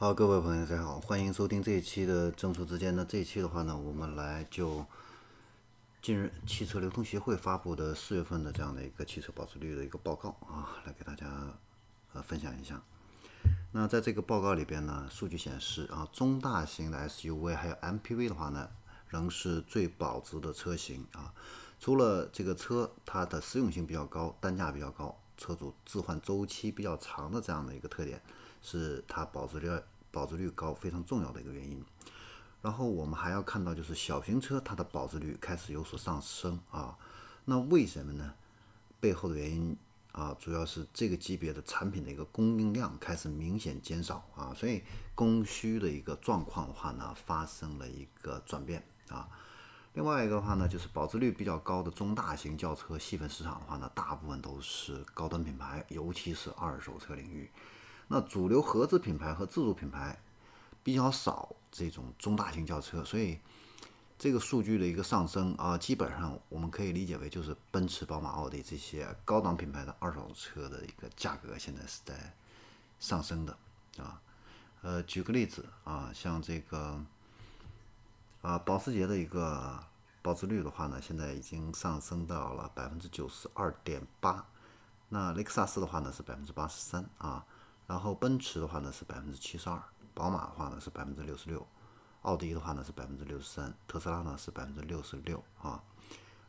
好，各位朋友，大家好，欢迎收听这一期的正说之间呢。这一期的话呢，我们来就近日汽车流通协会发布的四月份的这样的一个汽车保值率的一个报告啊，来给大家呃分享一下。那在这个报告里边呢，数据显示啊，中大型的 SUV 还有 MPV 的话呢，仍是最保值的车型啊。除了这个车它的实用性比较高，单价比较高，车主置换周期比较长的这样的一个特点。是它保值率保值率高非常重要的一个原因。然后我们还要看到，就是小型车它的保值率开始有所上升啊。那为什么呢？背后的原因啊，主要是这个级别的产品的一个供应量开始明显减少啊，所以供需的一个状况的话呢，发生了一个转变啊。另外一个的话呢，就是保值率比较高的中大型轿车细分市场的话呢，大部分都是高端品牌，尤其是二手车领域。那主流合资品牌和自主品牌比较少这种中大型轿车，所以这个数据的一个上升啊，基本上我们可以理解为就是奔驰、宝马、奥迪这些高档品牌的二手车的一个价格现在是在上升的啊。呃，举个例子啊，像这个啊，保时捷的一个保值率的话呢，现在已经上升到了百分之九十二点八，那雷克萨斯的话呢是百分之八十三啊。然后奔驰的话呢是百分之七十二，宝马的话呢是百分之六十六，奥迪的话呢是百分之六十三，特斯拉呢是百分之六十六啊，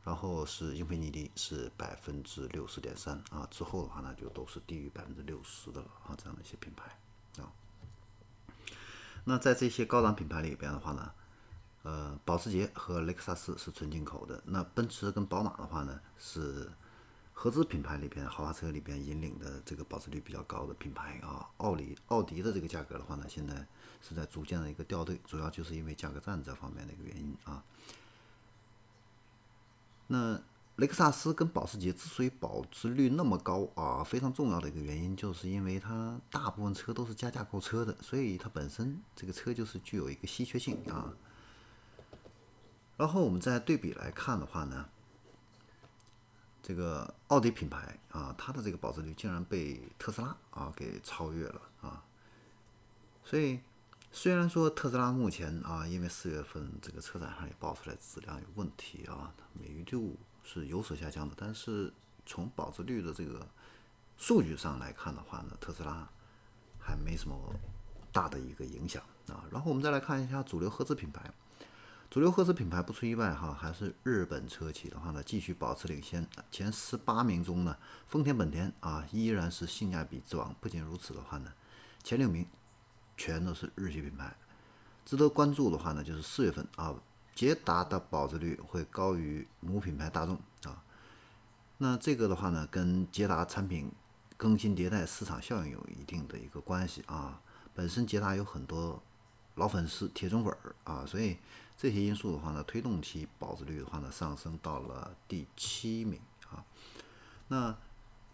然后是英菲尼迪是百分之六十点三啊，之后的话呢就都是低于百分之六十的了啊，这样的一些品牌啊。那在这些高档品牌里边的话呢，呃，保时捷和雷克萨斯是纯进口的，那奔驰跟宝马的话呢是。合资品牌里边，豪华车里边引领的这个保值率比较高的品牌啊，奥迪奥迪的这个价格的话呢，现在是在逐渐的一个掉队，主要就是因为价格战这方面的一个原因啊。那雷克萨斯跟保时捷之所以保值率那么高啊，非常重要的一个原因，就是因为它大部分车都是加价购车的，所以它本身这个车就是具有一个稀缺性啊。然后我们再对比来看的话呢。这个奥迪品牌啊，它的这个保值率竟然被特斯拉啊给超越了啊！所以虽然说特斯拉目前啊，因为四月份这个车展上也爆出来质量有问题啊，美誉度是有所下降的，但是从保值率的这个数据上来看的话呢，特斯拉还没什么大的一个影响啊。然后我们再来看一下主流合资品牌。主流合资品牌不出意外哈，还是日本车企的话呢，继续保持领先。前十八名中呢，丰田、本田啊依然是性价比之王。不仅如此的话呢，前六名全都是日系品牌。值得关注的话呢，就是四月份啊，捷达的保值率会高于母品牌大众啊。那这个的话呢，跟捷达产品更新迭代、市场效应有一定的一个关系啊。本身捷达有很多老粉丝、铁中粉儿啊，所以。这些因素的话呢，推动其保值率的话呢上升到了第七名啊。那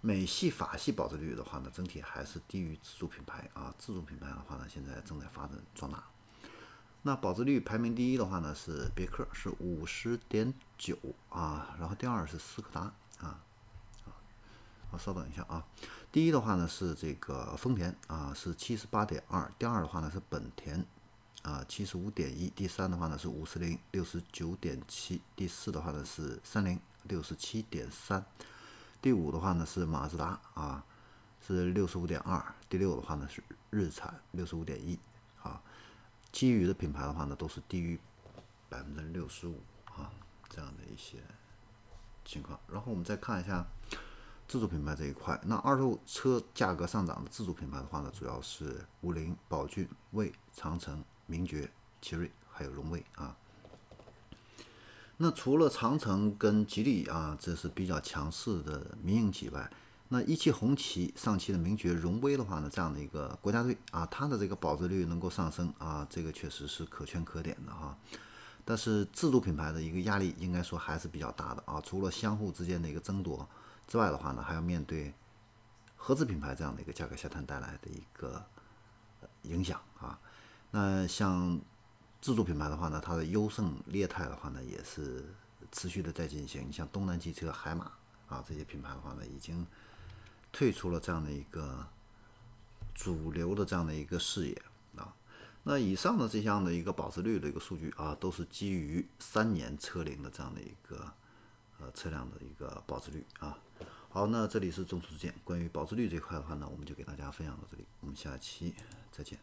美系、法系保值率的话呢，整体还是低于自主品牌啊。自主品牌的话呢，现在正在发展壮大。那保值率排名第一的话呢是别克，是五十点九啊。然后第二是斯柯达啊啊。好，稍等一下啊。第一的话呢是这个丰田啊，是七十八点二。第二的话呢是本田。啊，七十五点一，第三的话呢是五十零，六十九点七，第四的话呢是三菱，六十七点三，第五的话呢是马自达啊，是六十五点二，第六的话呢是日产，六十五点一啊，其余的品牌的话呢都是低于百分之六十五啊这样的一些情况。然后我们再看一下自主品牌这一块，那二手车价格上涨的自主品牌的话呢，主要是五菱、宝骏、魏、长城。名爵、奇瑞还有荣威啊，那除了长城跟吉利啊，这是比较强势的民营企业外，那一汽红旗上汽的名爵、荣威的话呢，这样的一个国家队啊，它的这个保值率能够上升啊，这个确实是可圈可点的哈。但是自主品牌的一个压力应该说还是比较大的啊，除了相互之间的一个争夺之外的话呢，还要面对合资品牌这样的一个价格下探带来的一个影响啊。那像自主品牌的话呢，它的优胜劣汰的话呢，也是持续的在进行。你像东南汽车、海马啊这些品牌的话呢，已经退出了这样的一个主流的这样的一个视野啊。那以上的这样的一个保值率的一个数据啊，都是基于三年车龄的这样的一个呃车辆的一个保值率啊。好，那这里是中途之见，关于保值率这块的话呢，我们就给大家分享到这里，我们下期再见。